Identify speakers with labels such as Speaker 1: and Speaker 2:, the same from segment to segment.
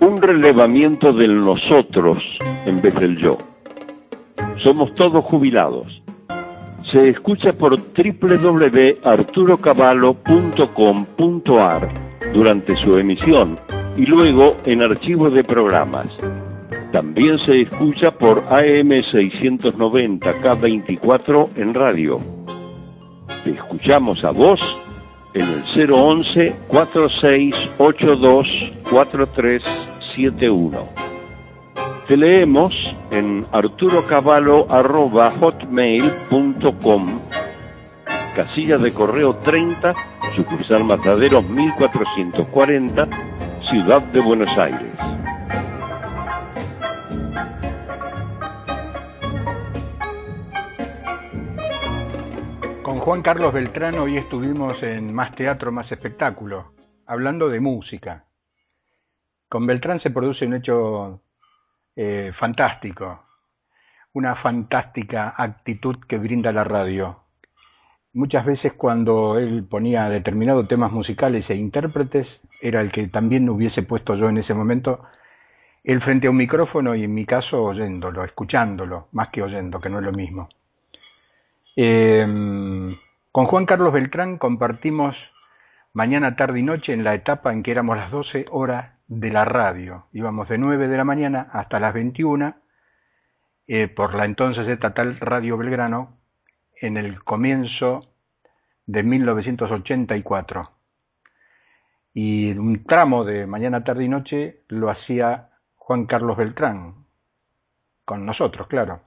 Speaker 1: Un relevamiento del nosotros en vez del yo. Somos todos jubilados. Se escucha por www.arturocavallo.com.ar durante su emisión y luego en archivos de programas. También se escucha por AM690K24 en radio. Te escuchamos a vos en el 011 4682 4371. Te leemos en arturocavallo.hotmail.com casilla de correo 30, sucursal Mataderos 1440, Ciudad de Buenos Aires.
Speaker 2: Con Juan Carlos Beltrán hoy estuvimos en Más Teatro, Más Espectáculo, hablando de música. Con Beltrán se produce un hecho eh, fantástico, una fantástica actitud que brinda la radio. Muchas veces cuando él ponía determinados temas musicales e intérpretes, era el que también hubiese puesto yo en ese momento, él frente a un micrófono y en mi caso oyéndolo, escuchándolo, más que oyendo, que no es lo mismo. Eh, con Juan Carlos Beltrán compartimos mañana, tarde y noche en la etapa en que éramos las 12 horas de la radio. Íbamos de 9 de la mañana hasta las 21 eh, por la entonces estatal Radio Belgrano en el comienzo de 1984. Y un tramo de mañana, tarde y noche lo hacía Juan Carlos Beltrán, con nosotros, claro.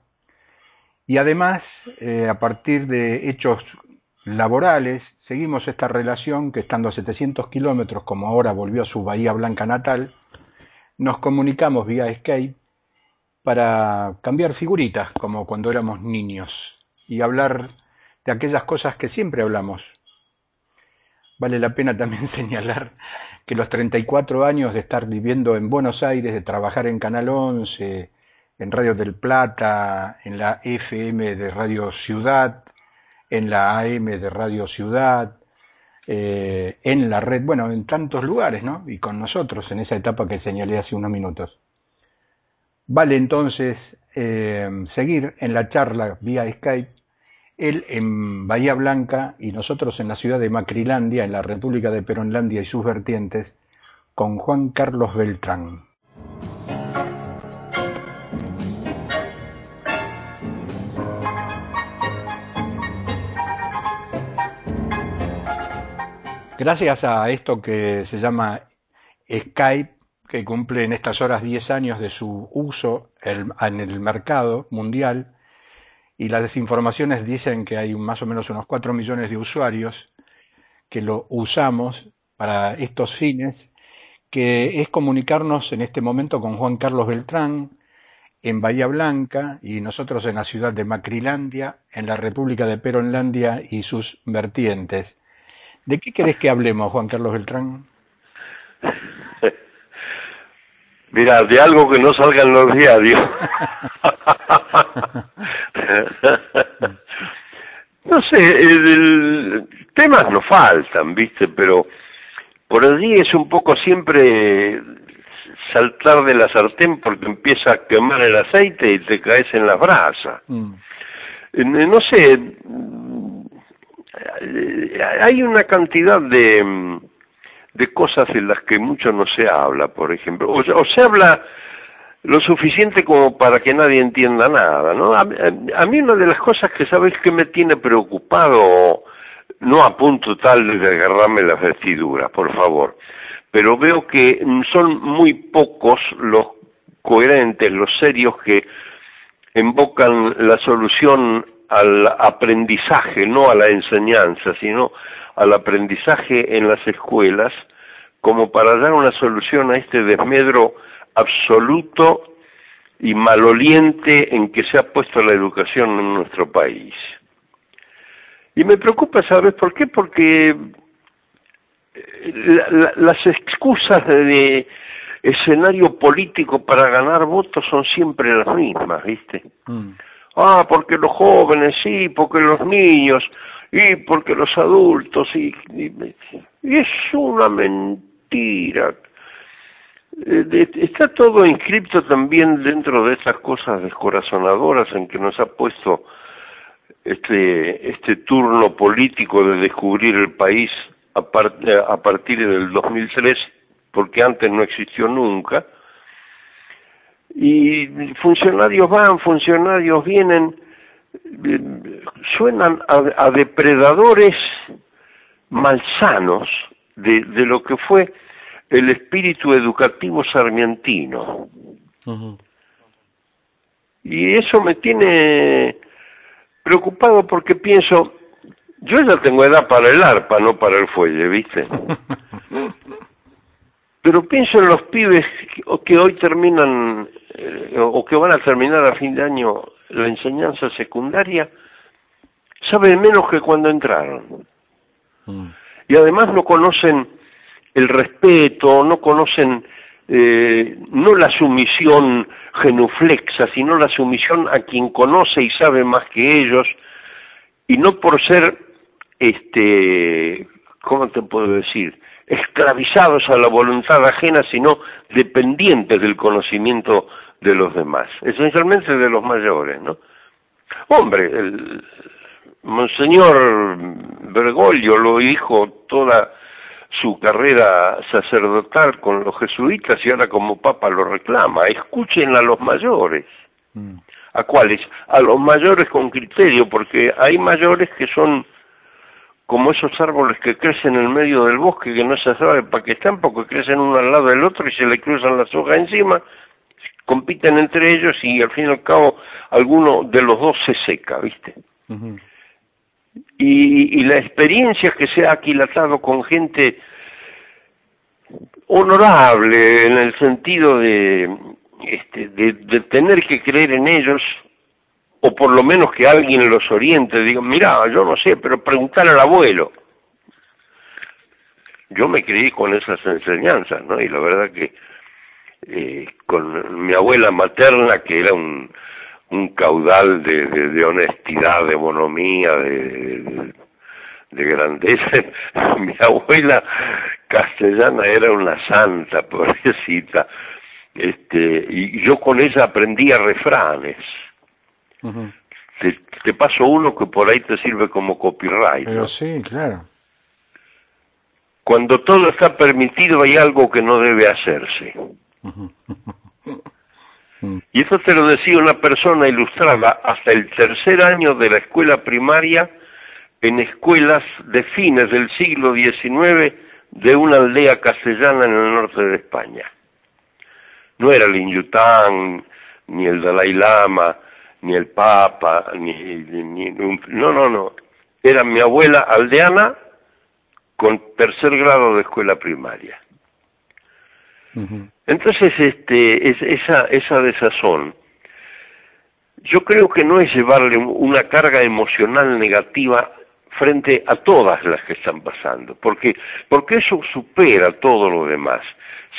Speaker 2: Y además, eh, a partir de hechos laborales, seguimos esta relación que estando a 700 kilómetros, como ahora volvió a su Bahía Blanca natal, nos comunicamos vía Skype para cambiar figuritas, como cuando éramos niños, y hablar de aquellas cosas que siempre hablamos. Vale la pena también señalar que los 34 años de estar viviendo en Buenos Aires, de trabajar en Canal 11, en Radio del Plata, en la FM de Radio Ciudad, en la AM de Radio Ciudad, eh, en la red, bueno, en tantos lugares, ¿no? Y con nosotros en esa etapa que señalé hace unos minutos. Vale entonces eh, seguir en la charla vía Skype, él en Bahía Blanca y nosotros en la ciudad de Macrilandia, en la República de Peronlandia y sus vertientes, con Juan Carlos Beltrán. Gracias a esto que se llama Skype, que cumple en estas horas 10 años de su uso en el mercado mundial, y las desinformaciones dicen que hay más o menos unos 4 millones de usuarios que lo usamos para estos fines, que es comunicarnos en este momento con Juan Carlos Beltrán en Bahía Blanca y nosotros en la ciudad de Macrilandia, en la República de Peronlandia y sus vertientes. ¿De qué querés que hablemos, Juan Carlos Beltrán?
Speaker 1: Mira, de algo que no salga en los diarios. no sé, el, temas no faltan, ¿viste? Pero por allí es un poco siempre saltar de la sartén porque empieza a quemar el aceite y te caes en la brasa. Mm. Eh, no sé, hay una cantidad de, de cosas en las que mucho no se habla, por ejemplo, o, se habla lo suficiente como para que nadie entienda nada, ¿no? A, mí una de las cosas que sabes que me tiene preocupado, no a punto tal de agarrarme las vestiduras, por favor, pero veo que son muy pocos los coherentes, los serios que invocan la solución al aprendizaje, no a la enseñanza, sino al aprendizaje en las escuelas, como para dar una solución a este desmedro absoluto y maloliente en que se ha puesto la educación en nuestro país. Y me preocupa, ¿sabes por qué? Porque eh, las excusas de, escenario político para ganar votos son siempre las mismas, ¿viste? Mm. Ah, porque los jóvenes, sí, porque los niños, y porque los adultos, y, es una mentira. Eh, está todo inscripto también dentro de esas cosas descorazonadoras en que nos ha puesto este, este turno político de descubrir el país a, a partir del 2003 porque antes no existió nunca, y funcionarios van, funcionarios vienen, suenan a, depredadores malsanos de, de, lo que fue el espíritu educativo sarmientino. Y eso me tiene preocupado porque pienso, yo ya tengo edad para el arpa, no para el fuelle, ¿viste? Pero pienso en los pibes que hoy terminan eh, o que van a terminar a fin de año la enseñanza secundaria, saben menos que cuando entraron. Mm. Y además no conocen el respeto, no conocen eh, no la sumisión genuflexa, sino la sumisión a quien conoce y sabe más que ellos, y no por ser, este, ¿cómo te puedo decir? Esclavizados a la voluntad ajena, sino dependientes del conocimiento de los demás, esencialmente de los mayores, ¿no? Hombre, el Monseñor Bergoglio lo dijo toda su carrera sacerdotal con los jesuitas y ahora como papa lo reclama, escuchen a los mayores. Mm. ¿A cuáles? A los mayores con criterio, porque hay mayores que son como esos árboles que crecen en el medio del bosque que no se sabe para qué están porque crecen uno al lado del otro y se le cruzan las hojas encima, compiten entre ellos y al fin y al cabo alguno de los dos se seca, ¿viste? y, la experiencia que se ha aquilatado con gente honorable en el sentido de, este, de tener que creer en ellos o por lo menos que alguien los oriente, digo, mira, yo no sé, pero preguntar al abuelo. Yo me creí con esas enseñanzas, ¿no? Y la verdad que eh, con mi abuela materna, que era un, un caudal de, de, honestidad, de bonomía, de, de, grandeza, mi abuela castellana era una santa, pobrecita, este, y yo con ella aprendía refranes te, paso uno que por ahí te sirve como copyright.
Speaker 2: Pero sí, claro.
Speaker 1: Cuando todo está permitido hay algo que no debe hacerse. y eso te lo decía una persona ilustrada hasta el tercer año de la escuela primaria en escuelas de fines del siglo XIX de una aldea castellana en el norte de España. No era el Inyután, ni el Dalai Lama, ni el Papa, ni, ni, no, no, no. Era mi abuela aldeana con tercer grado de escuela primaria. Entonces, este, es, esa, esa desazón, yo creo que no es llevarle una carga emocional negativa frente a todas las que están pasando, porque, porque eso supera todo lo demás.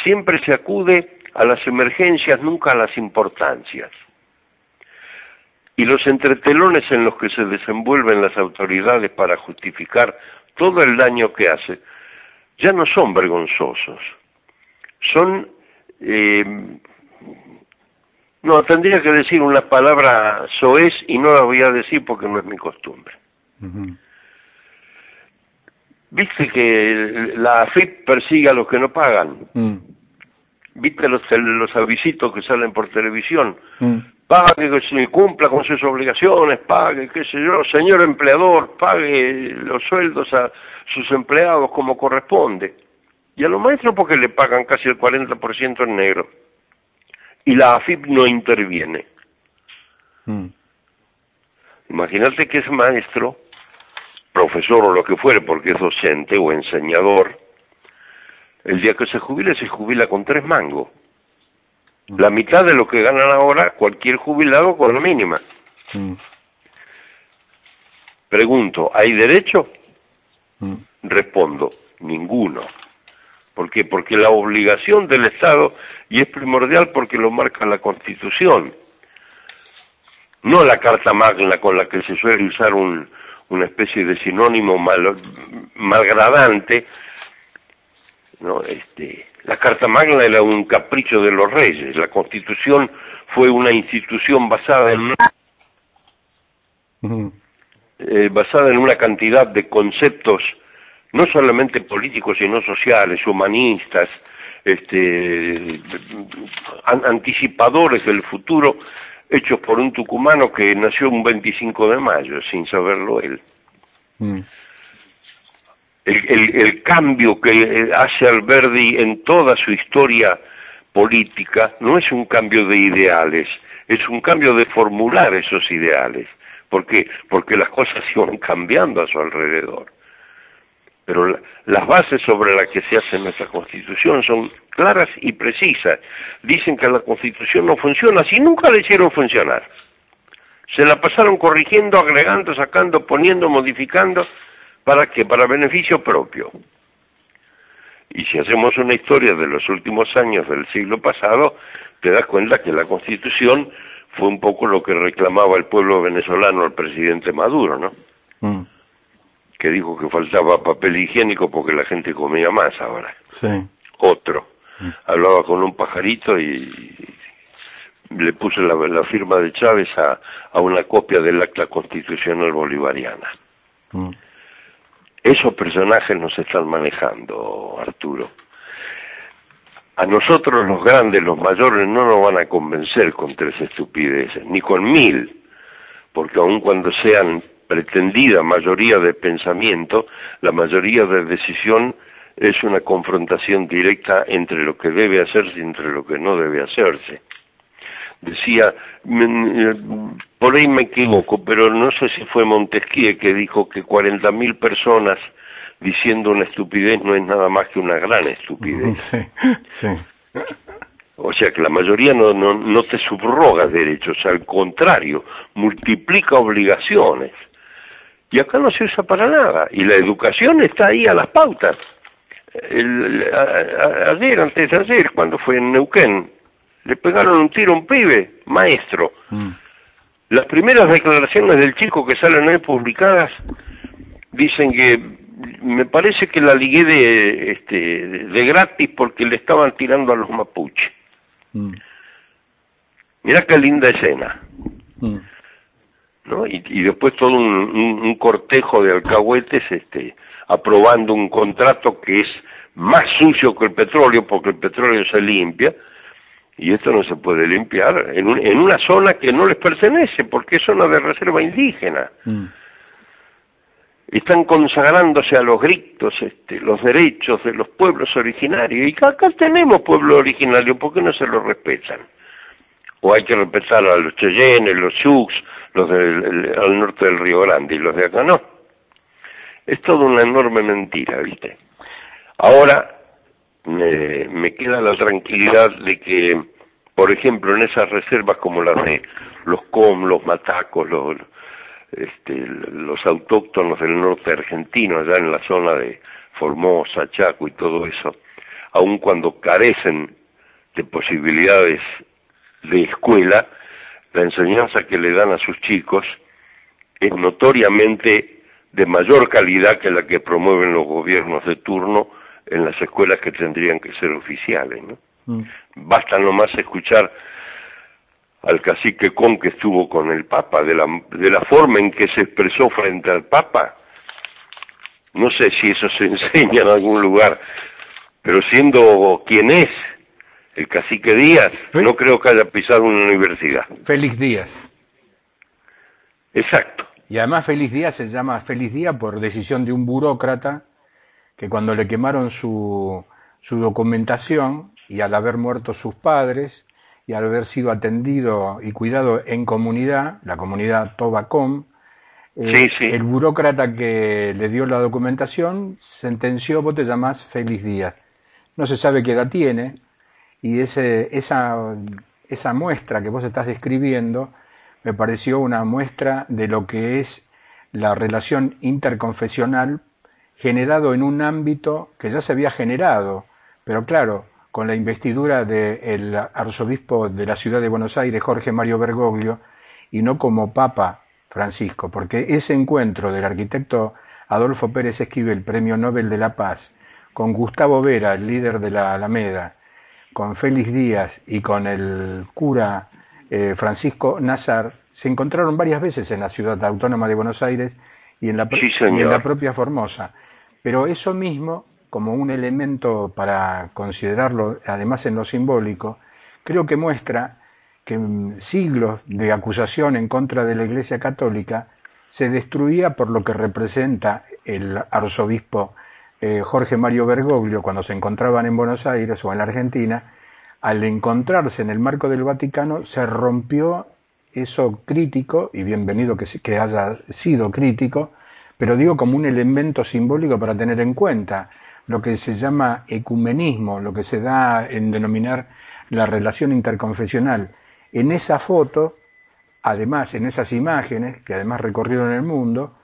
Speaker 1: Siempre se acude a las emergencias, nunca a las importancias y los entretelones en los que se desenvuelven las autoridades para justificar todo el daño que hace, ya no son vergonzosos, son... Eh, no, tendría que decir una palabra soez y no la voy a decir porque no es mi costumbre. ¿Viste que la AFIP persigue a los que no pagan? Mm. ¿Viste los, los avisitos que salen por televisión? Mm pague, que se cumpla con sus obligaciones, pague, qué sé yo, señor empleador, pague los sueldos a sus empleados como corresponde. Y a los maestros porque le pagan casi el 40% en negro. Y la AFIP no interviene. Mm. Imagínate que es maestro, profesor o lo que fuere, porque es docente o enseñador, el día que se jubile se jubila con tres mangos. La mitad de lo que ganan ahora cualquier jubilado con la mínima.
Speaker 2: Mm.
Speaker 1: Pregunto, ¿hay derecho?
Speaker 2: Mm.
Speaker 1: Respondo, ninguno. ¿Por qué? Porque la obligación del Estado, y es primordial porque lo marca la Constitución, no la Carta Magna con la que se suele usar un, una especie de sinónimo mal, malgradante, no, este, la Carta Magna era un capricho de los reyes, la Constitución fue una institución basada en una, eh, basada en una cantidad de conceptos no solamente políticos sino sociales, humanistas, este, an- anticipadores del futuro, hechos por un tucumano que nació un 25 de mayo, sin saberlo él.
Speaker 2: Mm.
Speaker 1: El, el, cambio que hace Alberdi en toda su historia política no es un cambio de ideales, es un cambio de formular esos ideales. ¿Por qué? Porque las cosas iban cambiando a su alrededor. Pero la- las bases sobre las que se hace nuestra Constitución son claras y precisas. Dicen que la Constitución no funciona si nunca la hicieron funcionar. Se la pasaron corrigiendo, agregando, sacando, poniendo, modificando, ¿para qué? Para beneficio propio. Y si hacemos una historia de los últimos años del siglo pasado, te das cuenta que la Constitución fue un poco lo que reclamaba el pueblo venezolano al presidente Maduro, ¿no?
Speaker 2: Mm.
Speaker 1: Que dijo que faltaba papel higiénico porque la gente comía más ahora.
Speaker 2: Sí.
Speaker 1: Otro.
Speaker 2: Mm.
Speaker 1: Hablaba con un pajarito y le puso la, la firma de Chávez a, a una copia del acta constitucional bolivariana.
Speaker 2: Mm.
Speaker 1: Esos personajes nos están manejando, Arturo. A nosotros los grandes, los mayores, no nos van a convencer con tres estupideces, ni con mil, porque aun cuando sean pretendida mayoría de pensamiento, la mayoría de decisión es una confrontación directa entre lo que debe hacerse y entre lo que no debe hacerse. Decía, mm, por ahí me equivoco, pero no sé si fue Montesquieu que dijo que 40.000 personas diciendo una estupidez no es nada más que una gran estupidez.
Speaker 2: Sí. Sí.
Speaker 1: O sea que la mayoría no, no, no te subroga derechos, al contrario, multiplica obligaciones. Y acá no se usa para nada. Y la educación está ahí a las pautas. El- a- a- ayer, antes de ayer, cuando fue en Neuquén, le pegaron un tiro a un pibe, maestro.
Speaker 2: Mm.
Speaker 1: Las primeras declaraciones del chico que salen ahí publicadas dicen que me parece que la ligué de, este, de, de gratis porque le estaban tirando a los mapuches.
Speaker 2: Mm.
Speaker 1: Mirá qué linda escena,
Speaker 2: Mm.
Speaker 1: ¿no? Y, y después todo un, un- un cortejo de alcahuetes este, aprobando un contrato que es más sucio que el petróleo porque el petróleo se limpia y esto no se puede limpiar en, un- en una zona que no les pertenece porque es zona de reserva indígena.
Speaker 2: Mm.
Speaker 1: están consagrándose a los gritos este, los derechos de los pueblos originarios. Y acá tenemos pueblo originario, ¿por qué no se los respetan? O hay que respetar a los Cheyennes, los Sioux, los del el- al norte del Río Grande, y los de acá no. Es toda una enorme mentira, ¿viste? Ahora me, queda la tranquilidad de que, por ejemplo, en esas reservas como las de los Com, los Matacos, los, este, los autóctonos del norte argentino, allá en la zona de Formosa, Chaco y todo eso, aun cuando carecen de posibilidades de escuela, la enseñanza que le dan a sus chicos es notoriamente de mayor calidad que la que promueven los gobiernos de turno en las escuelas que tendrían que ser oficiales. ¿no?
Speaker 2: Mm.
Speaker 1: Basta nomás escuchar al cacique Con que estuvo con el Papa, de la, de la forma en que se expresó frente al Papa. No sé si eso se enseña en algún lugar, pero siendo quien es, el cacique Díaz,
Speaker 2: Sí.
Speaker 1: no creo que haya pisado una universidad.
Speaker 2: Félix Díaz.
Speaker 1: Exacto.
Speaker 2: Y además Félix Díaz se llama Félix Díaz por decisión de un burócrata que cuando le quemaron su, su documentación y al haber muerto sus padres y al haber sido atendido y cuidado en comunidad, la comunidad Tobacom, Eh, el burócrata que le dio la documentación sentenció, vos te llamás Félix Díaz. No se sabe qué edad tiene y ese, esa, esa muestra que vos estás describiendo me pareció una muestra de lo que es la relación interconfesional generado en un ámbito que ya se había generado, pero claro, con la investidura del arzobispo de la ciudad de Buenos Aires, Jorge Mario Bergoglio, y no como Papa Francisco, porque ese encuentro del arquitecto Adolfo Pérez Esquivel, Premio Nobel de la Paz, con Gustavo Vera, el líder de la Alameda, con Félix Díaz y con el cura eh, Francisco Nazar, se encontraron varias veces en la ciudad autónoma de Buenos Aires y en la, y en la propia Formosa. Pero eso mismo, como un elemento para considerarlo, además en lo simbólico, creo que muestra que siglos de acusación en contra de la Iglesia Católica se destruía por lo que representa el arzobispo eh, Jorge Mario Bergoglio cuando se encontraban en Buenos Aires o en la Argentina, al encontrarse en el marco del Vaticano se rompió eso crítico, y bienvenido que, que haya sido crítico, pero digo como un elemento simbólico para tener en cuenta lo que se llama ecumenismo, lo que se da en denominar la relación interconfesional. En esa foto, además en esas imágenes, que además recorrieron el mundo,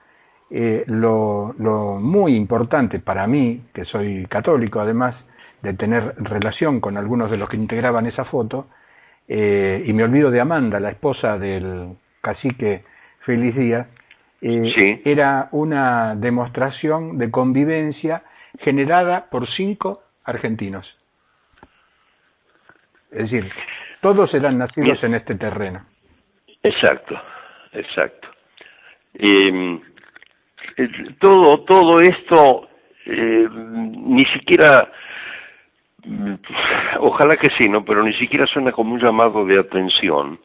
Speaker 2: eh, lo, muy importante para mí, que soy católico además, de tener relación con algunos de los que integraban esa foto, eh, y me olvido de Amanda, la esposa del cacique Feliz Díaz, eh, era una demostración de convivencia generada por cinco argentinos. Es decir, todos eran nacidos en este terreno.
Speaker 1: Exacto, exacto. Eh, todo, todo esto eh, ni siquiera, ojalá que sí, ¿no? Pero ni siquiera suena como un llamado de atención,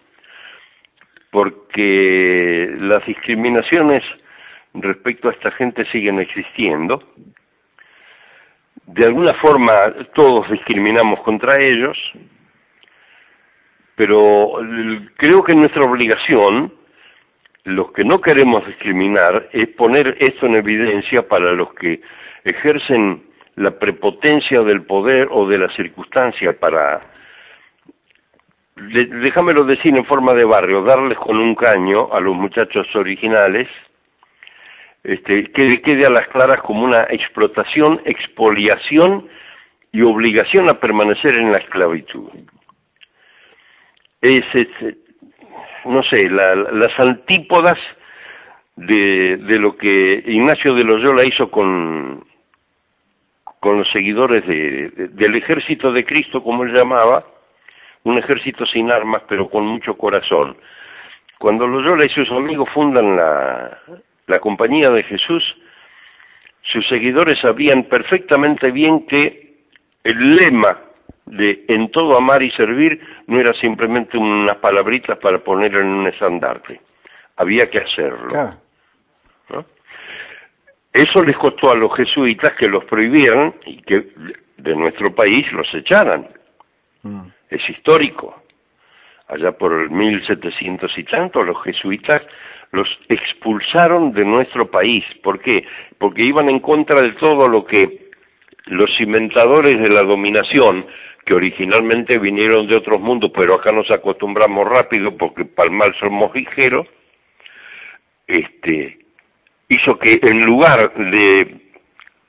Speaker 1: porque las discriminaciones respecto a esta gente siguen existiendo. De alguna forma todos discriminamos contra ellos, pero creo que nuestra obligación los que no queremos discriminar es poner esto en evidencia para los que ejercen la prepotencia del poder o de la circunstancia para, déjamelo decir en forma de barrio, darles con un caño a los muchachos originales, este, que quede a las claras como una explotación, expoliación y obligación a permanecer en la esclavitud. Es, no sé, las antípodas de, de lo que Ignacio de Loyola hizo con, con los seguidores de, del ejército de Cristo, como él llamaba, un ejército sin armas, pero con mucho corazón. Cuando Loyola y sus amigos fundan la, la Compañía de Jesús, sus seguidores sabían perfectamente bien que el lema de en todo amar y servir no era simplemente unas palabritas para poner en un estandarte, había que hacerlo. Eso les costó a los jesuitas que los prohibieran y que de nuestro país los echaran. Mm. Es histórico. Allá por el 1700 y tanto, los jesuitas los expulsaron de nuestro país. ¿Por qué? Porque iban en contra de todo lo que los inventadores de la dominación que originalmente vinieron de otros mundos, pero acá nos acostumbramos rápido porque para el mal somos ligeros, este, hizo que en lugar de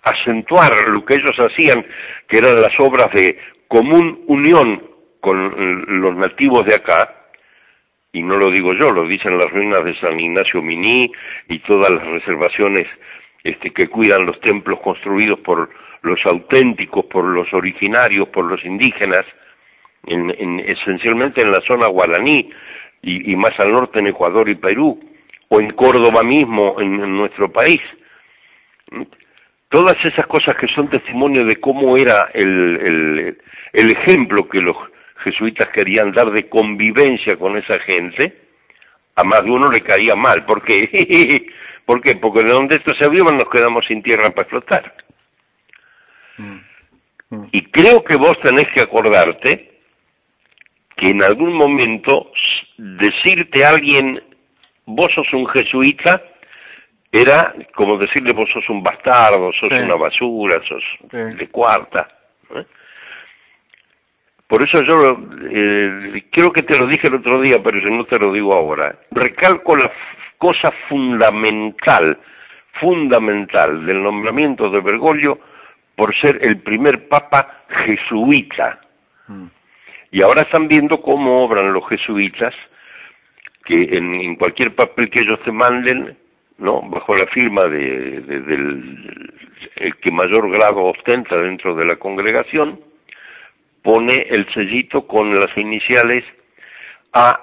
Speaker 1: acentuar lo que ellos hacían, que eran las obras de común unión con los nativos de acá, y no lo digo yo, lo dicen las ruinas de San Ignacio Miní y todas las reservaciones este, que cuidan los templos construidos por los auténticos, por los originarios, por los indígenas, en, esencialmente en la zona guaraní y, más al norte en Ecuador y Perú, o en Córdoba mismo, en, nuestro país. Todas esas cosas que son testimonio de cómo era el, el ejemplo que los jesuitas querían dar de convivencia con esa gente, a más de uno le caía mal. ¿Por qué? ¿Por qué? Porque de donde esto se avivan nos quedamos sin tierra para explotar. Mm. Mm. Y creo que vos tenés que acordarte que en algún momento decirte a alguien, vos sos un jesuita, era como decirle vos sos un bastardo, sos una basura, sos de cuarta. ¿eh? Por eso yo eh, creo que te lo dije el otro día, pero yo no te lo digo ahora. Recalco la cosa fundamental, fundamental del nombramiento de Bergoglio por ser el primer papa jesuita. Mm. Y ahora están viendo cómo obran los jesuitas, que en cualquier papel que ellos te manden ¿no? bajo la firma de, del el que mayor grado ostenta dentro de la congregación, pone el sellito con las iniciales AMDG,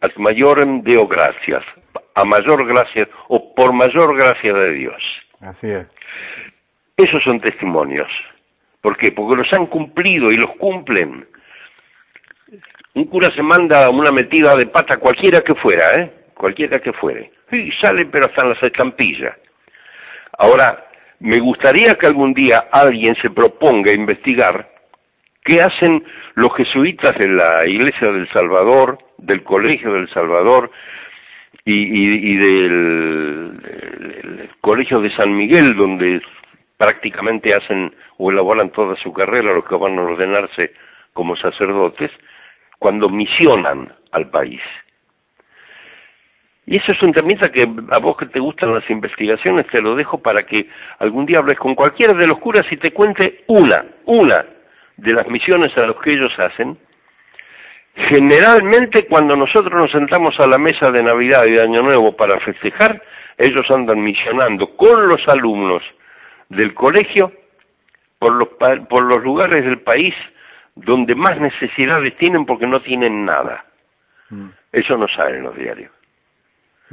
Speaker 1: ad mayorem deo gracias, a mayor gracia o por mayor gracia de Dios.
Speaker 2: Así es.
Speaker 1: Esos son testimonios. ¿Por qué? Porque los han cumplido y los cumplen. Un cura se manda una metida de pata cualquiera que fuera, ¿eh? Cualquiera que fuere. Y sale pero hasta en las estampillas. Ahora, me gustaría que algún día alguien se proponga investigar qué hacen los jesuitas de la Iglesia del Salvador, del Colegio del Salvador y, del Colegio de San Miguel, donde prácticamente hacen o elaboran toda su carrera los que van a ordenarse como sacerdotes, cuando misionan al país. Y eso es un temita que a vos que te gustan las investigaciones te lo dejo para que algún día hables con cualquiera de los curas y te cuente una, una de las misiones a los que ellos hacen. Generalmente cuando nosotros nos sentamos a la mesa de Navidad y de Año Nuevo para festejar, ellos andan misionando con los alumnos del colegio por los, por los lugares del país donde más necesidades tienen porque no tienen nada. Mm. Eso no sale en los diarios.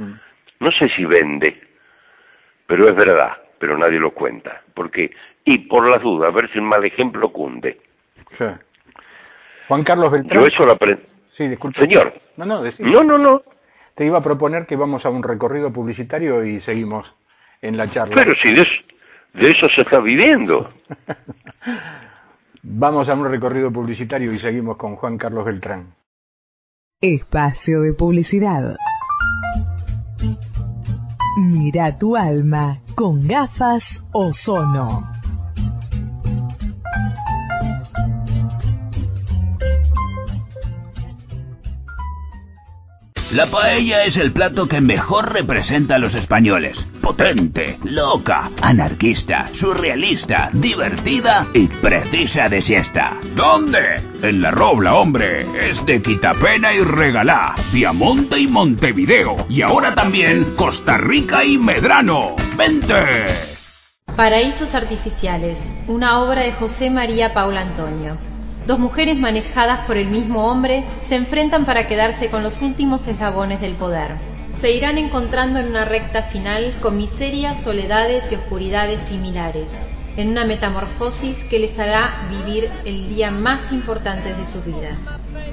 Speaker 1: Mm. No sé si vende, pero es verdad, pero nadie lo cuenta. porque Y por las dudas, a ver si el mal ejemplo cunde.
Speaker 2: Juan Carlos Beltrán.
Speaker 1: Yo eso lo aprendí.
Speaker 2: Sí, disculpe.
Speaker 1: Señor.
Speaker 2: No, no,
Speaker 1: no, no, no.
Speaker 2: Te iba a proponer que vamos a un recorrido publicitario y seguimos en la charla.
Speaker 1: Pero si de eso, de eso se está viviendo.
Speaker 2: vamos a un recorrido publicitario y seguimos con Juan Carlos Beltrán.
Speaker 3: Espacio de publicidad. Mira tu alma con gafas ozono.
Speaker 4: La paella es el plato que mejor representa a los españoles. Potente, loca, anarquista, surrealista, divertida y precisa de siesta. ¿Dónde? En la Robla, hombre. Es de Quitapena y Regalá, Piamonte y Montevideo. Y ahora también Costa Rica y Medrano. ¡Vente!
Speaker 5: Paraísos Artificiales, una obra de José María Paula Antonio. Dos mujeres manejadas por el mismo hombre se enfrentan para quedarse con los últimos eslabones del poder. Se irán encontrando en una recta final con miserias, soledades y oscuridades similares, en una metamorfosis que les hará vivir el día más importante de sus vidas.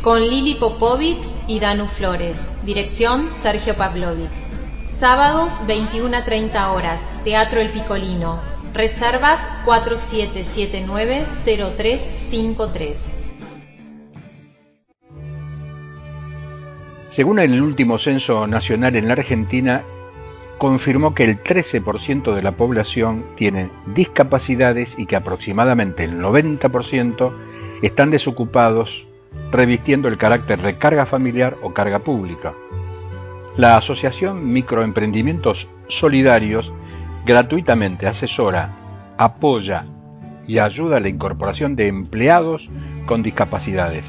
Speaker 5: Con Lili Popovich y Danu Flores. Dirección Sergio Pavlovic. Sábados 21 a 30 horas. Teatro El Picolino. Reservas 4779-0353.
Speaker 2: Según el último censo nacional en la Argentina, confirmó que el 13% de la población tiene discapacidades y que aproximadamente el 90% están desocupados, revistiendo el carácter de carga familiar o carga pública. La Asociación Microemprendimientos Solidarios gratuitamente asesora, apoya y ayuda a la incorporación de empleados con discapacidades.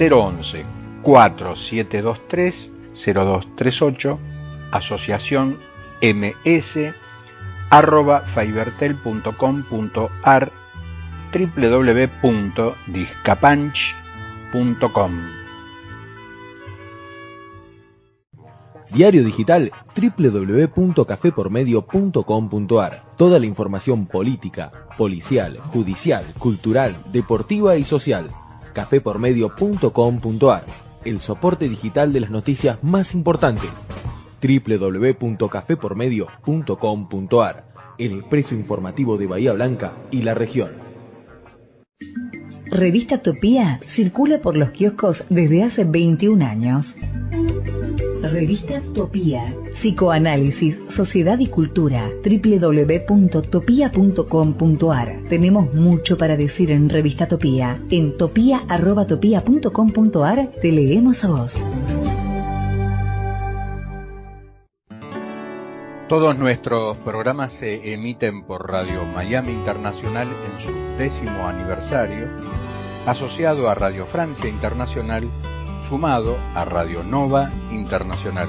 Speaker 2: 011 4723 0238 asociación ms arroba fibertel.com.ar www.discapanch.com
Speaker 6: Diario digital www.cafepormedio.com.ar. Toda la información política, policial, judicial, cultural, deportiva y social. cafepormedio.com.ar. El soporte digital de las noticias más importantes. www.cafepormedio.com.ar. El expreso informativo de Bahía Blanca y la región.
Speaker 3: Revista Topía circula por los kioscos desde hace 21 años. Revista Topía Psicoanálisis, Sociedad y Cultura. www.topia.com.ar. Tenemos mucho para decir en Revista Topía. En topia.topia.com.ar te leemos a vos.
Speaker 2: Todos nuestros programas se emiten por Radio Miami Internacional en su décimo aniversario, asociado a Radio Francia Internacional, sumado a Radio Nova Internacional.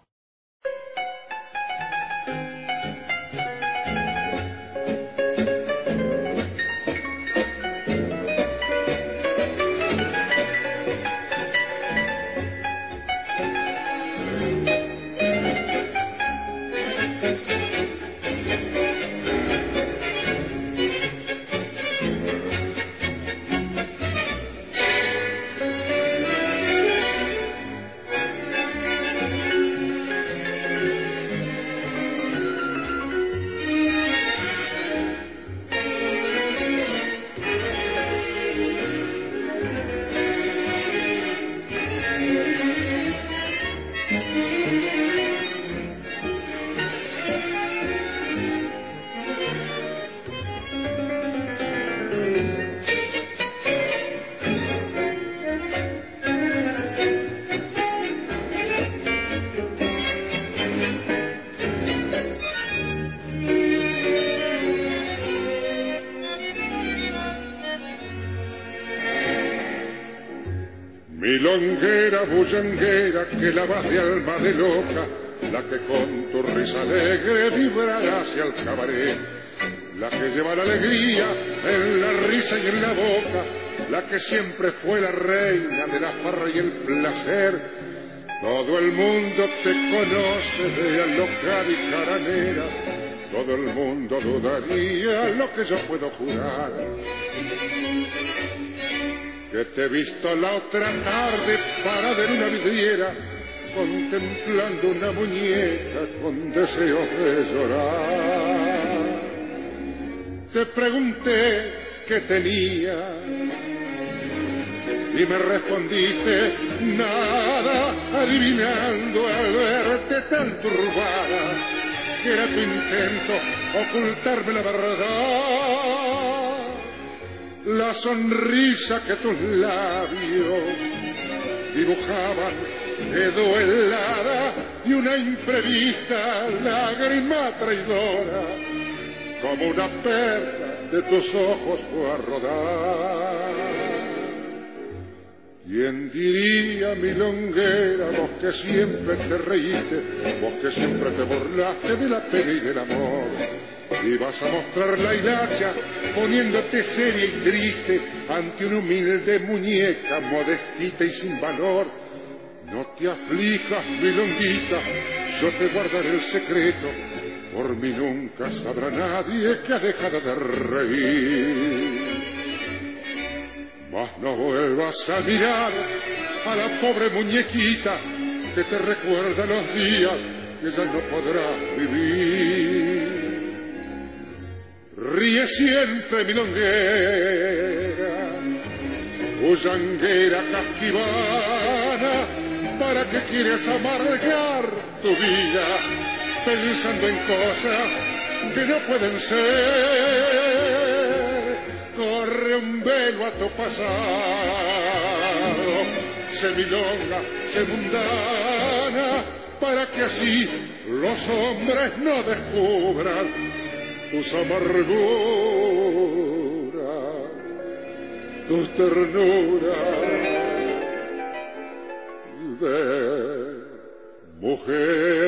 Speaker 7: Milonguera, bullanguera, que la de alma de loca, la que con tu risa alegre vibrará hacia el cabaret, la que lleva la alegría en la risa y en la boca, la que siempre fue la reina de la farra y el placer. Todo el mundo te conoce de alocada y caranera, todo el mundo dudaría lo que yo puedo jurar que te he visto la otra tarde parada en una vidriera contemplando una muñeca con deseo de llorar. Te pregunté qué tenía y me respondiste nada, adivinando al verte tan turbada que era tu intento ocultarme la verdad la sonrisa que tus labios dibujaban quedó helada y una imprevista lágrima traidora como una perla de tus ojos fue a rodar. ¿Quién diría, milonguera, vos que siempre te reíste, vos que siempre te burlaste de la pena y del amor? Y vas a mostrar la hilacha poniéndote seria y triste ante una humilde muñeca modestita y sin valor. No te aflijas, milonguita, yo te guardaré el secreto, por mí nunca sabrá nadie que ha dejado de reír. Mas no vuelvas a mirar a la pobre muñequita que te recuerda los días que ya no podrás vivir. Ríe siempre milonguera, bullanguera casquivana, ¿para qué quieres amargar tu vida pensando en cosas que no pueden ser? Corre un velo a tu pasado, se milonga, se mundana, para que así los hombres no descubran tus amarguras, tus ternuras de mujer.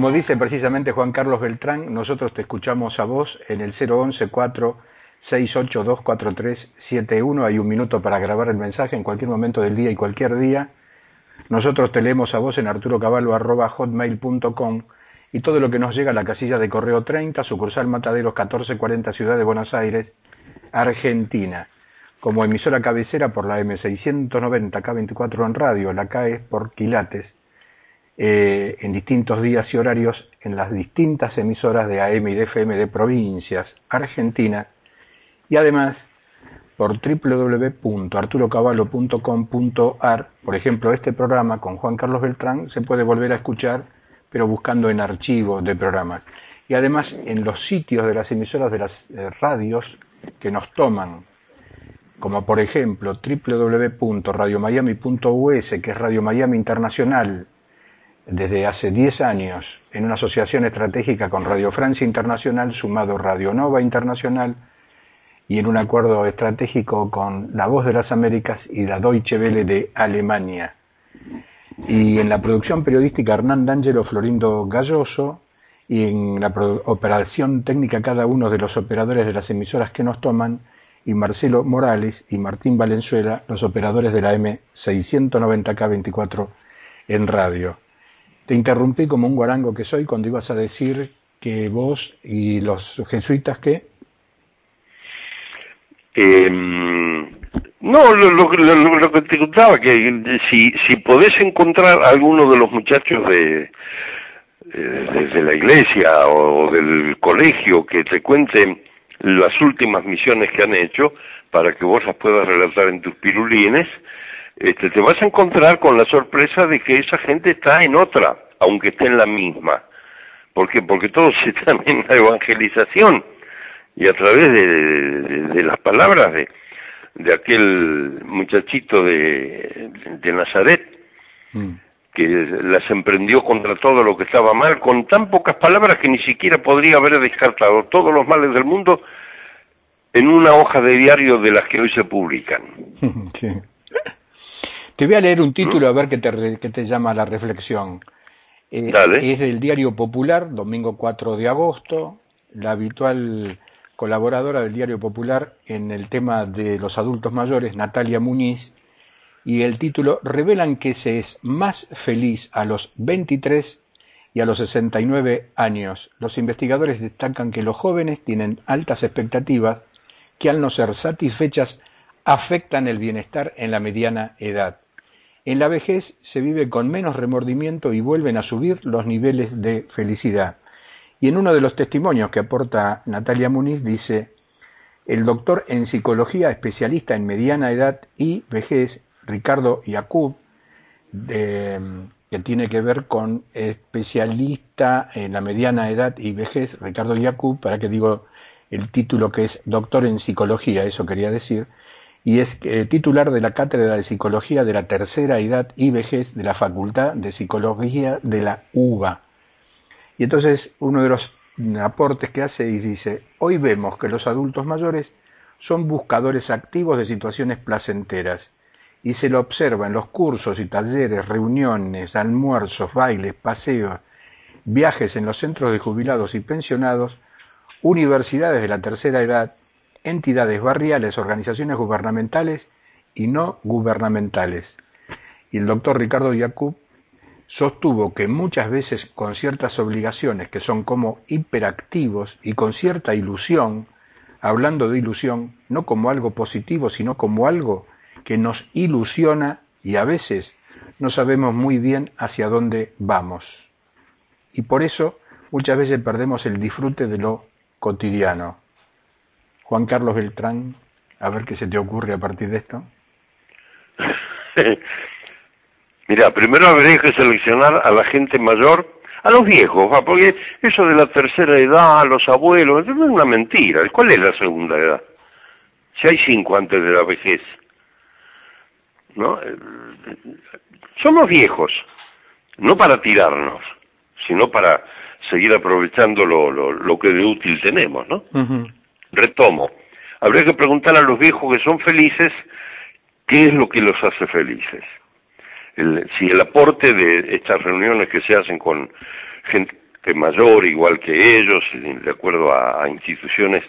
Speaker 2: Como dice precisamente Juan Carlos Beltrán, nosotros te escuchamos a vos en el 011 4 682 4371. Hay un minuto para grabar el mensaje en cualquier momento del día y cualquier día. Nosotros te leemos a vos en arturocaballo.hotmail.com y todo lo que nos llega a la casilla de correo 30, sucursal Mataderos 1440, Ciudad de Buenos Aires, Argentina. Como emisora cabecera por la M690 K24 en radio, la es por quilates eh, en distintos días y horarios en las distintas emisoras de AM y de FM de provincias argentinas y además por www.arturocaballo.com.ar, por ejemplo, este programa con Juan Carlos Beltrán se puede volver a escuchar, pero buscando en archivos de programas. Y además en los sitios de las emisoras de las eh, radios que nos toman, como por ejemplo www.radiomiami.us, que es Radio Miami Internacional, desde hace 10 años en una asociación estratégica con Radio Francia Internacional, sumado Radio Nova Internacional, y en un acuerdo estratégico con La Voz de las Américas y la Deutsche Welle de Alemania. Y en la producción periodística Hernán D'Angelo Florindo Galloso, y en la operación técnica cada uno de los operadores de las emisoras que nos toman, y Marcelo Morales y Martín Valenzuela, los operadores de la M690K24 en radio. Te interrumpí como un guarango que soy cuando ibas a decir que vos y los jesuitas que...
Speaker 1: Eh, no, lo, lo, que te contaba, que si, si podés encontrar alguno de los muchachos de, de, la iglesia o del colegio que te cuenten las últimas misiones que han hecho para que vos las puedas relatar en tus pirulines, este, te vas a encontrar con la sorpresa de que esa gente está en otra, aunque esté en la misma. ¿Por qué? Porque todos están en la evangelización y a través de, las palabras de, de aquel muchachito de, de Nazaret, mm. que las emprendió contra todo lo que estaba mal, con tan pocas palabras que ni siquiera podría haber descartado todos los males del mundo en una hoja de diario de las que hoy se publican. Sí.
Speaker 2: Te voy a leer un título a ver qué te, qué te llama la reflexión. Eh, es del Diario Popular, domingo 4 de agosto, la habitual colaboradora del Diario Popular en el tema de los adultos mayores, Natalia Muñiz, y el título Revelan que se es más feliz a los 23 y a los 69 años. Los investigadores destacan que los jóvenes tienen altas expectativas que al no ser satisfechas afectan el bienestar en la mediana edad. En la vejez se vive con menos remordimiento y vuelven a subir los niveles de felicidad. Y en uno de los testimonios que aporta Natalia Muniz dice, el doctor en psicología especialista en mediana edad y vejez, Ricardo Yacoub, que tiene que ver con especialista en la mediana edad y vejez, Ricardo Yacoub, para que digo el título que es doctor en psicología, eso quería decir, y es eh, titular de la Cátedra de Psicología de la Tercera Edad y Vejez de la Facultad de Psicología de la UBA. Y entonces uno de los aportes que hace y dice, hoy vemos que los adultos mayores son buscadores activos de situaciones placenteras y se lo observa en los cursos y talleres, reuniones, almuerzos, bailes, paseos, viajes en los centros de jubilados y pensionados, universidades de la tercera edad, entidades barriales, organizaciones gubernamentales y no gubernamentales. Y el doctor Ricardo Yacoub sostuvo que muchas veces con ciertas obligaciones que son como hiperactivos y con cierta ilusión, hablando de ilusión, no como algo positivo, sino como algo que nos ilusiona y a veces no sabemos muy bien hacia dónde vamos. Y por eso muchas veces perdemos el disfrute de lo cotidiano. Juan Carlos Beltrán, a ver qué se te ocurre a partir de esto.
Speaker 1: Mira, primero habría que seleccionar a la gente mayor, a los viejos, porque eso de la tercera edad, los abuelos, es una mentira. ¿Cuál es la segunda edad? Si hay cinco antes de la vejez. ¿No? Somos viejos, no para tirarnos, sino para seguir aprovechando lo, lo, lo que de útil tenemos, ¿no? Retomo. Habría que preguntar a los viejos que son felices qué es lo que los hace felices. si el aporte de estas reuniones que se hacen con gente mayor igual que ellos, de acuerdo a, instituciones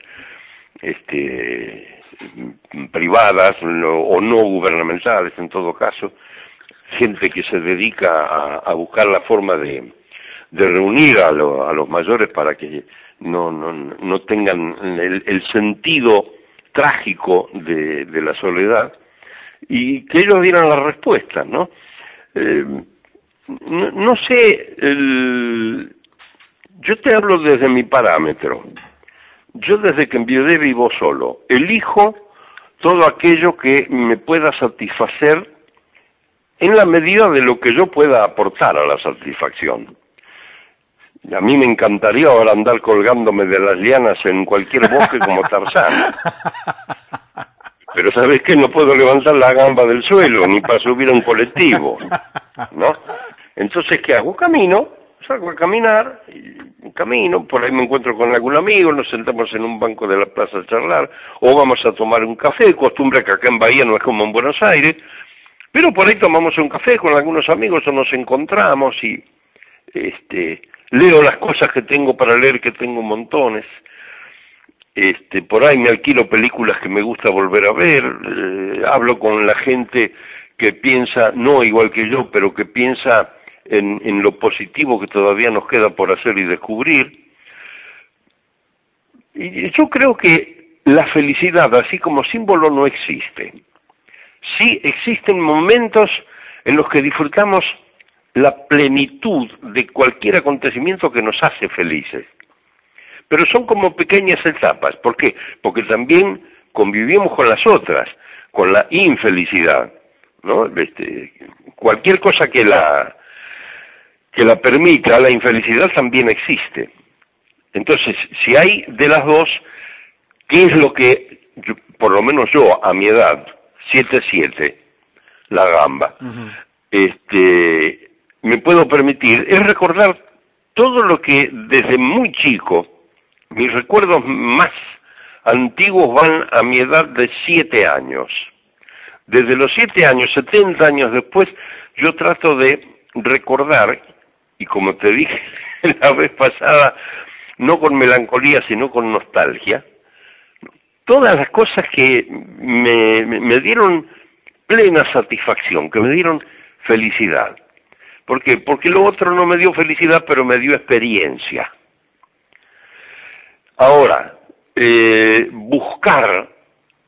Speaker 1: este, privadas o no gubernamentales en todo caso, gente que se dedica a, buscar la forma de, reunir a, los mayores para que no, no, no tengan el, sentido trágico de, la soledad y que ellos dieran la respuesta, ¿no? Eh, no, no, sé, el, yo te hablo desde mi parámetro. Yo desde que enviudé vivo solo. Elijo todo aquello que me pueda satisfacer en la medida de lo que yo pueda aportar a la satisfacción. A mí me encantaría ahora andar colgándome de las lianas en cualquier bosque como Tarzán. Pero ¿sabes qué? No puedo levantar la gamba del suelo, ni para subir a un colectivo, ¿no? Entonces, ¿qué hago? Camino, salgo a caminar, y camino, por ahí me encuentro con algún amigo, nos sentamos en un banco de la plaza a charlar, o vamos a tomar un café, costumbre que acá en Bahía no es como en Buenos Aires, pero por ahí tomamos un café con algunos amigos o nos encontramos y este leo las cosas que tengo para leer, que tengo montones. Este, por ahí me alquilo películas que me gusta volver a ver, eh, hablo con la gente que piensa, no igual que yo, pero que piensa en, en lo positivo que todavía nos queda por hacer y descubrir. Y yo creo que la felicidad, así como símbolo, no existe sí existen momentos en los que disfrutamos la plenitud de cualquier acontecimiento que nos hace felices. Pero son como pequeñas etapas. ¿Por qué? Porque también convivimos con las otras, con la infelicidad. ¿no? Este, cualquier cosa que la, que la permita, la infelicidad también existe. Entonces, si hay de las dos, ¿qué es lo que, por lo menos yo, a mi edad, 7-7, la gamba, este, me puedo permitir es recordar todo lo que desde muy chico, mis recuerdos más antiguos van a mi edad de 7 años. Desde los 7 años, 70 años después, yo trato de recordar, y como te dije la vez pasada, no con melancolía, sino con nostalgia, todas las cosas que me, me, dieron plena satisfacción, que me dieron felicidad. ¿Por qué? Porque lo otro no me dio felicidad, pero me dio experiencia. Ahora, eh, buscar,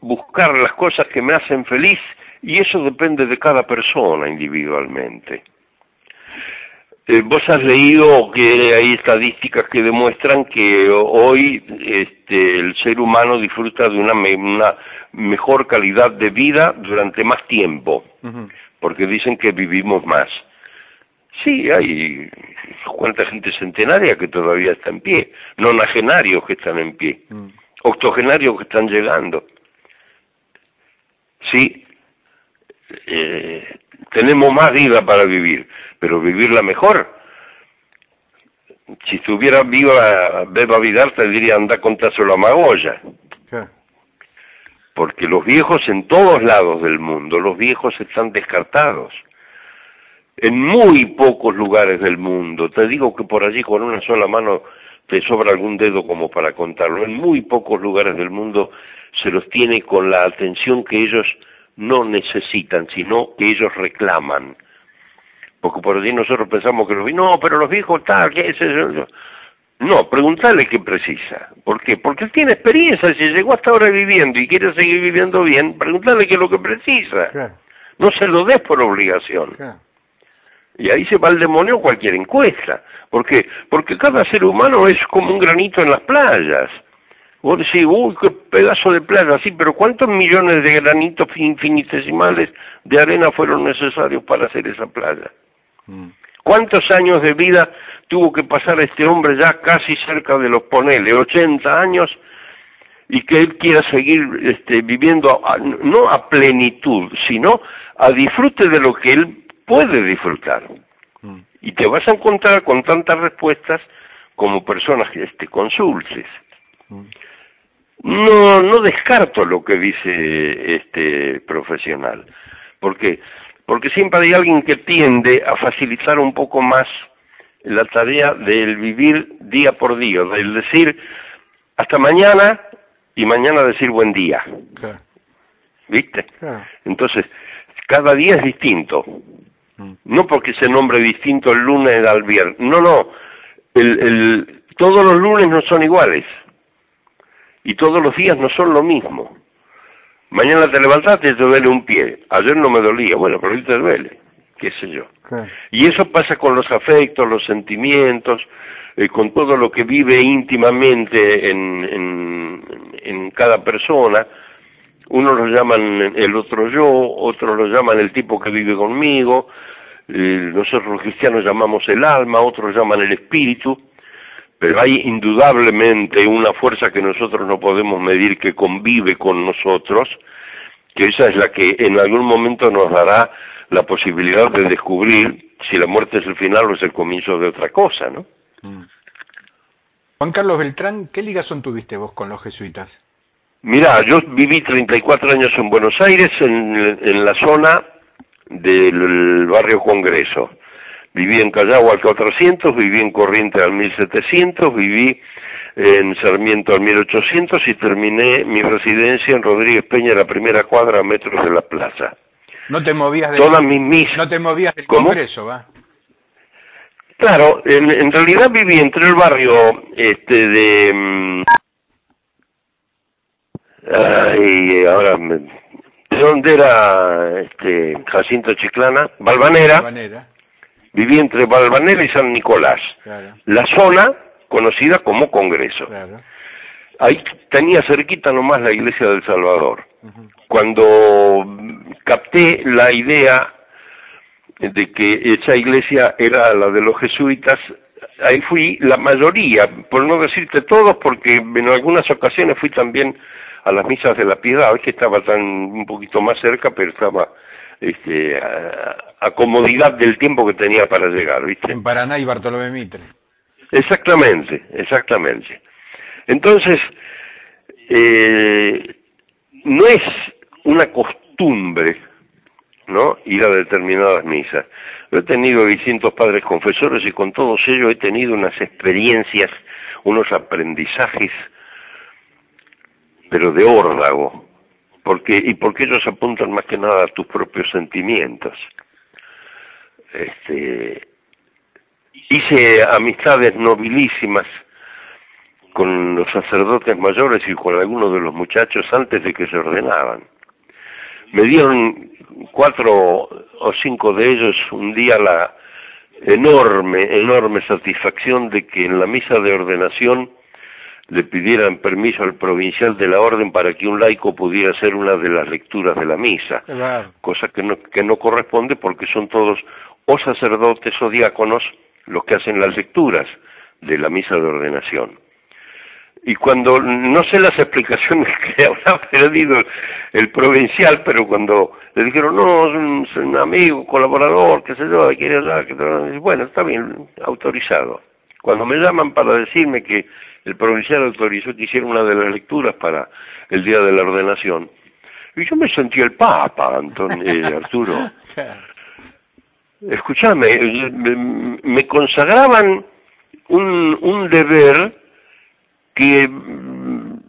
Speaker 1: buscar las cosas que me hacen feliz, y eso depende de cada persona individualmente. Eh, vos has leído que hay estadísticas que demuestran que hoy este, el ser humano disfruta de una, una mejor calidad de vida durante más tiempo, porque dicen que vivimos más. Sí, hay cuánta gente centenaria que todavía está en pie, nonagenarios que están en pie, mm. octogenarios que están llegando. Sí, eh, tenemos más vida para vivir, pero vivirla mejor. Si estuviera viva Beba Vidal, te diría anda contárselo a Magoya. Porque los viejos en todos lados del mundo, los viejos están descartados. En muy pocos lugares del mundo, te digo que por allí con una sola mano te sobra algún dedo como para contarlo. En muy pocos lugares del mundo se los tiene con la atención que ellos no necesitan, sino que ellos reclaman. Porque por allí nosotros pensamos que los viejos, no, pero los viejos tal, ¿qué es eso? No, preguntarle qué precisa. ¿Por qué? Porque él tiene experiencia, si llegó hasta ahora viviendo y quiere seguir viviendo bien, preguntarle qué es lo que precisa. No se lo des por obligación. Y ahí se va el demonio cualquier encuesta. ¿Por qué? Porque cada ser humano es como un granito en las playas. Vos decís, uy, qué pedazo de playa, sí, pero ¿cuántos millones de granitos infinitesimales de arena fueron necesarios para hacer esa playa? Mm. ¿Cuántos años de vida tuvo que pasar este hombre ya casi cerca de los ponele, 80 años, y que él quiera seguir este, viviendo no a plenitud, sino a disfrute de lo que él puede disfrutar? Mm. Y te vas a encontrar con tantas respuestas como personas que te consultes. Mm no, no descarto lo que dice este profesional. ¿Por qué? Porque siempre hay alguien que tiende a facilitar un poco más la tarea del vivir día por día, del decir hasta mañana y mañana decir buen día. ¿Viste? Entonces, cada día es distinto. No porque se nombre distinto el lunes al viernes. No, no. El, el, todos los lunes no son iguales. Y todos los días no son lo mismo. Mañana te levantaste y te duele un pie. Ayer no me dolía. Bueno, pero hoy te duele. Qué sé yo. Y eso pasa con los afectos, los sentimientos, eh, con todo lo que vive íntimamente en, en, en cada persona unos lo llaman el otro yo, otros lo llaman el tipo que vive conmigo, eh, nosotros los cristianos llamamos el alma, otros llaman el espíritu, pero hay indudablemente una fuerza que nosotros no podemos medir que convive con nosotros, que esa es la que en algún momento nos dará la posibilidad de descubrir si la muerte es el final o es el comienzo de otra cosa, ¿no? Mm.
Speaker 2: Juan Carlos Beltrán, ¿qué ligación tuviste vos con los jesuitas?
Speaker 1: Mira, yo viví 34 años en Buenos Aires, en, la zona del barrio Congreso. Viví en Callao al 400, viví en Corriente al 1700, viví en Sarmiento al 1800 y terminé mi residencia en Rodríguez Peña, la primera cuadra a metros de la plaza.
Speaker 2: No te movías
Speaker 1: del, Todas mis,
Speaker 2: no te movías del Congreso, ¿va?
Speaker 1: Claro, en, en, realidad viví entre el barrio este de mm, y ahora, ¿de dónde era este, Jacinto Chiclana? Balvanera. Viví entre Balvanera y San Nicolás. La zona conocida como Congreso. Ahí tenía cerquita nomás la iglesia del Salvador. Cuando capté la idea de que esa iglesia era la de los jesuitas, ahí fui la mayoría, por no decirte todos, porque en algunas ocasiones fui también a las misas de la piedad, que estaba tan un poquito más cerca, pero estaba este, a, comodidad del tiempo que tenía para llegar, ¿viste?
Speaker 2: En Paraná y Bartolomé Mitre.
Speaker 1: Exactamente, exactamente. Entonces, eh, no es una costumbre, ¿no? Ir a determinadas misas. Yo he tenido distintos padres confesores y con todos ellos he tenido unas experiencias, unos aprendizajes pero de órdago, porque, y porque ellos apuntan más que nada a tus propios sentimientos. Este, hice amistades nobilísimas con los sacerdotes mayores y con algunos de los muchachos antes de que se ordenaban. Me dieron cuatro o cinco de ellos un día la enorme, enorme satisfacción de que en la misa de ordenación le pidieran permiso al provincial de la orden para que un laico pudiera hacer una de las lecturas de la misa, cosa que no, que no corresponde porque son todos o sacerdotes o diáconos los que hacen las lecturas de la misa de ordenación. Y cuando, no sé las explicaciones que habrá perdido el, provincial, pero cuando le dijeron, no, es un, amigo, colaborador, qué sé yo, quiere hablar, que bueno, está bien, autorizado. Cuando me llaman para decirme que el provincial autorizó que hiciera una de las lecturas para el día de la ordenación. Y yo me sentí el Papa, Antonio, eh, Arturo. Escúchame, eh, me, consagraban un, un deber que mm,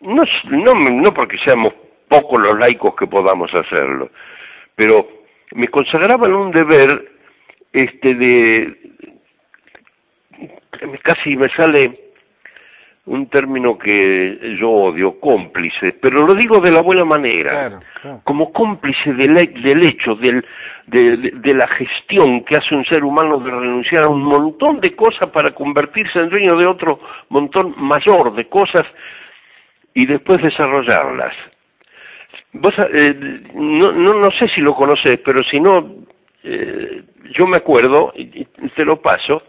Speaker 1: no, no, no porque seamos pocos los laicos que podamos hacerlo, pero me consagraban un deber este de casi me sale un término que yo odio, cómplice, pero lo digo de la buena manera, como cómplice del, del hecho, del, de, de, la gestión que hace un ser humano de renunciar a un montón de cosas para convertirse en dueño de otro montón mayor de cosas y después desarrollarlas. Vos, eh, no, no, no sé si lo conoces, pero si no, eh, yo me acuerdo, y te lo paso,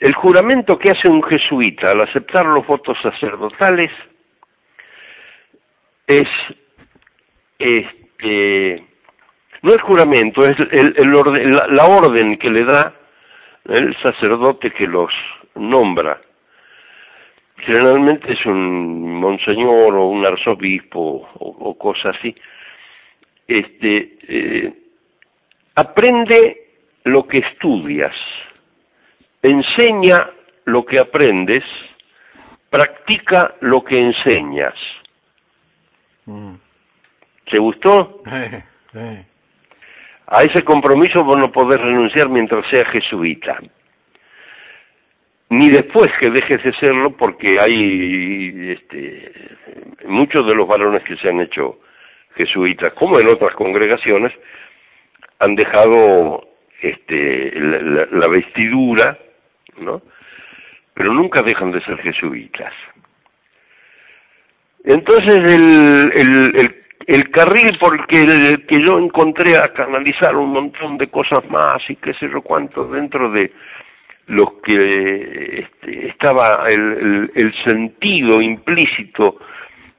Speaker 1: el juramento que hace un jesuita al aceptar los votos sacerdotales es este no es juramento, es el, la, orden que le da el sacerdote que los nombra. Generalmente es un monseñor o un arzobispo o, o cosa así. Este, eh, aprende lo que estudias enseña lo que aprendes, practica lo que enseñas.
Speaker 2: Mm.
Speaker 1: ¿Te gustó?
Speaker 2: Sí, sí.
Speaker 1: A ese compromiso vos no podés renunciar mientras seas jesuita. Ni después que dejes de serlo, porque hay este, muchos de los varones que se han hecho jesuitas, como en otras congregaciones, han dejado este, la, la vestidura, ¿no? Pero nunca dejan de ser jesuitas. Entonces el, el, el, el carril por el que, que yo encontré a canalizar un montón de cosas más y qué sé yo cuánto dentro de los que este, estaba el, el, el sentido implícito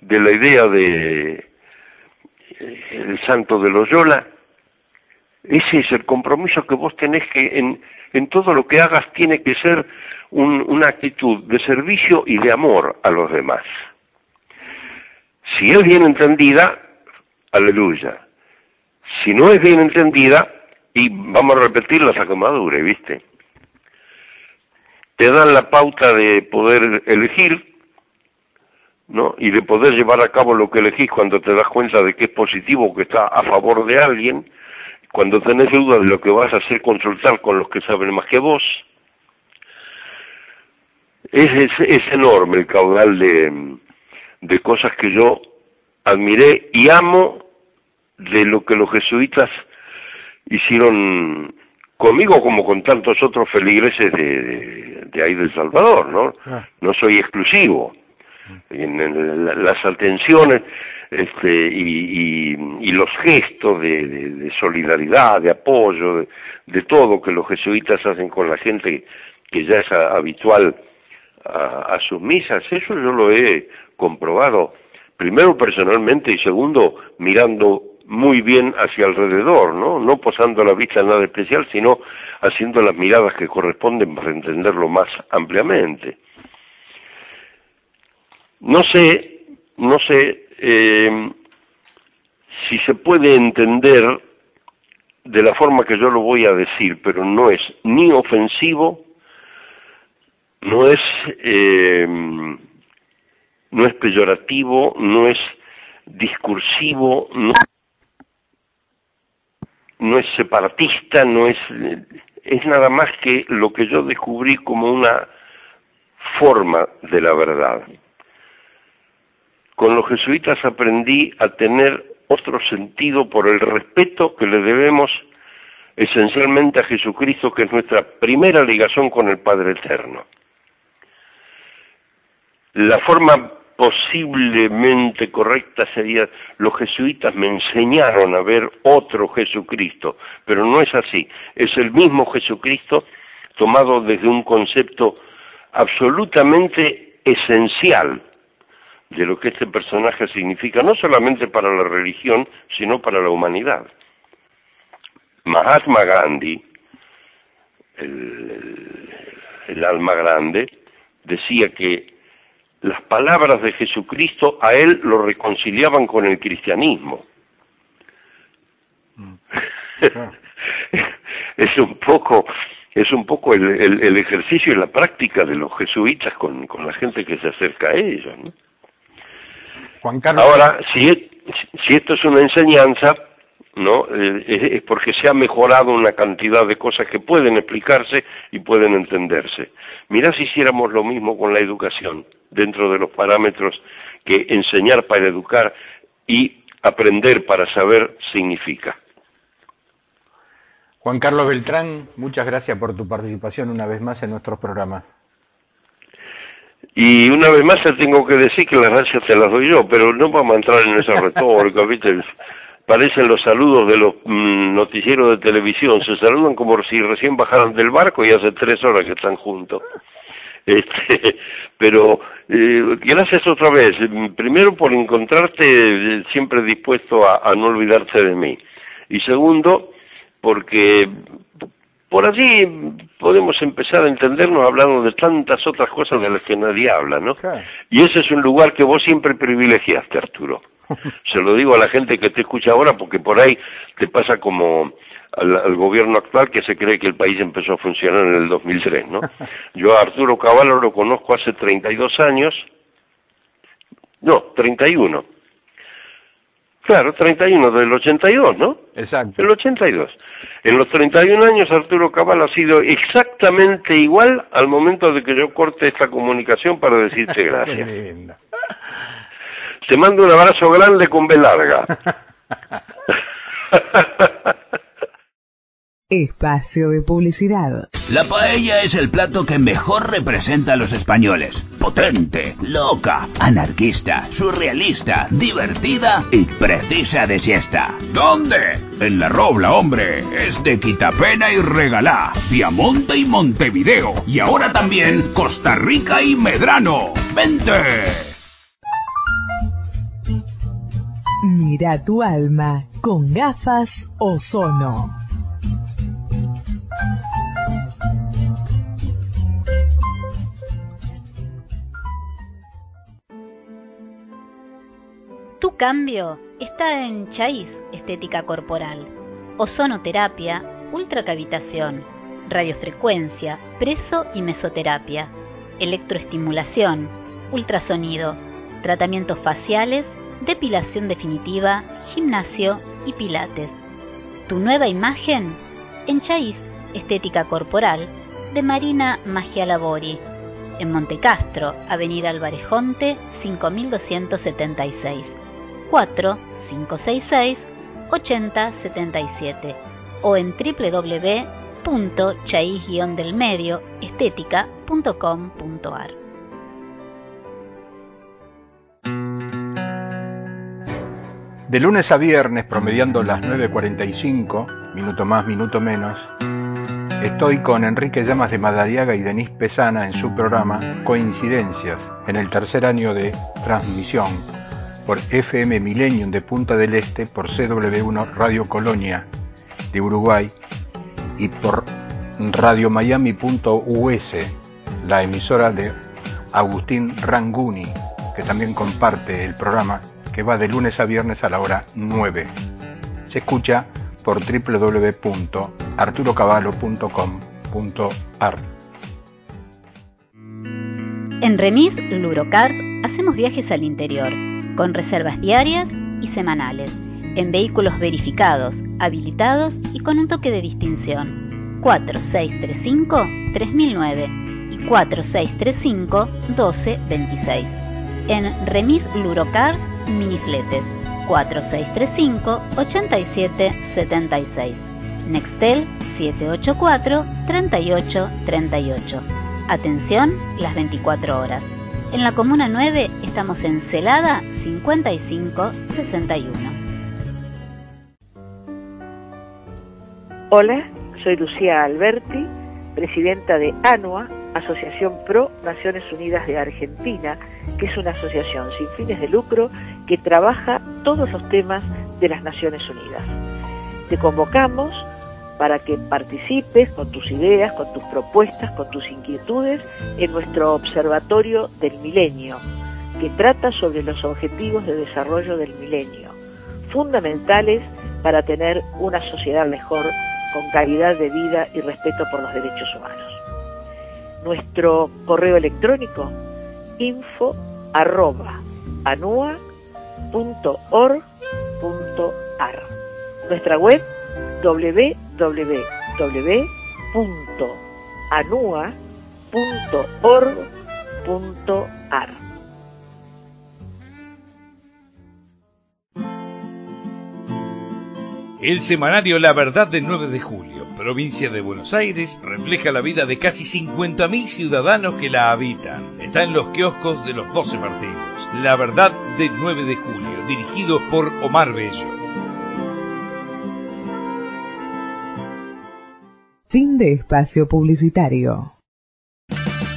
Speaker 1: de la idea de el santo de Loyola, ese es el compromiso que vos tenés que en, todo lo que hagas tiene que ser un, una actitud de servicio y de amor a los demás. Si es bien entendida, aleluya. Si no es bien entendida, y vamos a repetir la sacamadura, ¿viste? Te dan la pauta de poder elegir, ¿no? Y de poder llevar a cabo lo que elegís cuando te das cuenta de que es positivo, que está a favor de alguien, cuando tenés dudas de lo que vas a hacer, consultar con los que saben más que vos. Es, es, es enorme el caudal de, de cosas que yo admiré y amo de lo que los jesuitas hicieron conmigo como con tantos otros feligreses de, de, de ahí del Salvador, ¿no?
Speaker 2: Ah.
Speaker 1: No soy exclusivo. En, en la- las atenciones este, y, y, los gestos de, de, solidaridad, de apoyo, de, todo que los jesuitas hacen con la gente que ya es habitual a, a sus misas, eso yo lo he comprobado, primero personalmente y segundo mirando muy bien hacia alrededor, ¿no? No posando la vista en nada especial, sino haciendo las miradas que corresponden para entenderlo más ampliamente. No sé, no sé eh, si se puede entender de la forma que yo lo voy a decir, pero no es ni ofensivo, no es eh, no es peyorativo, no es discursivo, no, no es separatista, no es es nada más que lo que yo descubrí como una forma de la verdad. Con los jesuitas aprendí a tener otro sentido por el respeto que le debemos esencialmente a Jesucristo, que es nuestra primera ligación con el Padre Eterno. La forma posiblemente correcta sería, los jesuitas me enseñaron a ver otro Jesucristo, pero no es así, es el mismo Jesucristo tomado desde un concepto absolutamente esencial de lo que este personaje significa, no solamente para la religión, sino para la humanidad. Mahatma Gandhi, el, alma grande, decía que las palabras de Jesucristo a él lo reconciliaban con el cristianismo. es un poco es un poco el, el, el, ejercicio y la práctica de los jesuitas con, con la gente que se acerca a ellos. ¿no?
Speaker 2: Juan Carlos.
Speaker 1: Ahora, si, si esto es una enseñanza, no eh, es porque se ha mejorado una cantidad de cosas que pueden explicarse y pueden entenderse. Mirá si hiciéramos lo mismo con la educación, dentro de los parámetros que enseñar para educar y aprender para saber significa.
Speaker 2: Juan Carlos Beltrán, muchas gracias por tu participación una vez más en nuestros programas.
Speaker 1: Y una vez más te tengo que decir que las gracias te las doy yo, pero no vamos a entrar en esa retórica, ¿viste? Parecen los saludos de los mmm, noticieros de televisión, se saludan como si recién bajaran del barco y hace tres horas que están juntos. Este, pero eh, gracias otra vez, primero por encontrarte siempre dispuesto a, a no olvidarte de mí. Y segundo, porque por allí podemos empezar a entendernos hablando de tantas otras cosas de las que nadie habla, ¿no?
Speaker 2: Claro.
Speaker 1: Y ese es un lugar que vos siempre privilegiaste, Arturo. Se lo digo a la gente que te escucha ahora porque por ahí te pasa como al, gobierno actual que se cree que el país empezó a funcionar en el 2003, ¿no? Yo a Arturo Cavallo lo conozco hace 32 años, no, 31. Claro, 31 del 82, ¿no?
Speaker 2: Exacto.
Speaker 1: El 82. En los 31 años Arturo Cavallo ha sido exactamente igual al momento de que yo corte esta comunicación para decirte gracias. Te mando un abrazo grande con B larga.
Speaker 3: Espacio de publicidad.
Speaker 4: La paella es el plato que mejor representa a los españoles. Potente, loca, anarquista, surrealista, divertida y precisa de siesta. ¿Dónde? En la Robla, hombre. Es de Quitapena y Regalá, Piamonte y Montevideo. Y ahora también Costa Rica y Medrano. ¡Vente!
Speaker 3: Mira tu alma con gafas Ozono.
Speaker 8: Tu cambio está en Chais, estética corporal, ozonoterapia, ultracavitación, radiofrecuencia, preso y mesoterapia, electroestimulación, ultrasonido, tratamientos faciales, depilación definitiva, gimnasio y pilates. Tu nueva imagen en Chais, estética corporal, de Marina Magia Labori, en Montecastro, Avenida Alvarejonte, 5276. 4 566 8077 o en www.chais-delmedio estética.com.ar.
Speaker 2: De lunes a viernes, promediando las 9.45, minuto más, minuto menos, estoy con Enrique Llamas de Madariaga y Denis Pesana en su programa Coincidencias, en el tercer año de transmisión por FM Millennium de Punta del Este, por CW1 Radio Colonia de Uruguay y por radiomiami.us, la emisora de Agustín Ranguni, que también comparte el programa que va de lunes a viernes a la hora 9. Se escucha por www.arturocavallo.com.ar.
Speaker 8: En Remis Lurocar hacemos viajes al interior con reservas diarias y semanales, en vehículos verificados, habilitados y con un toque de distinción. 4635-3009 y 4635-1226. En Remis Lurocar Minifletes 4635-8776. Nextel 784-3838. Atención las 24 horas. En la Comuna 9 estamos en Celada 5561.
Speaker 9: Hola, soy Lucía Alberti, presidenta de ANUA, Asociación Pro Naciones Unidas de Argentina, que es una asociación sin fines de lucro que trabaja todos los temas de las Naciones Unidas. Te convocamos para que participes con tus ideas, con tus propuestas, con tus inquietudes en nuestro Observatorio del Milenio, que trata sobre los objetivos de desarrollo del milenio, fundamentales para tener una sociedad mejor, con calidad de vida y respeto por los derechos humanos. Nuestro correo electrónico info arroba Nuestra web www.anua.org.ar.
Speaker 10: El semanario La Verdad del 9 de julio, provincia de Buenos Aires, refleja la vida de casi 50.000 ciudadanos que la habitan. Está en los kioscos de los 12 partidos. La Verdad del 9 de julio, dirigido por Omar Bello.
Speaker 3: Fin de espacio publicitario.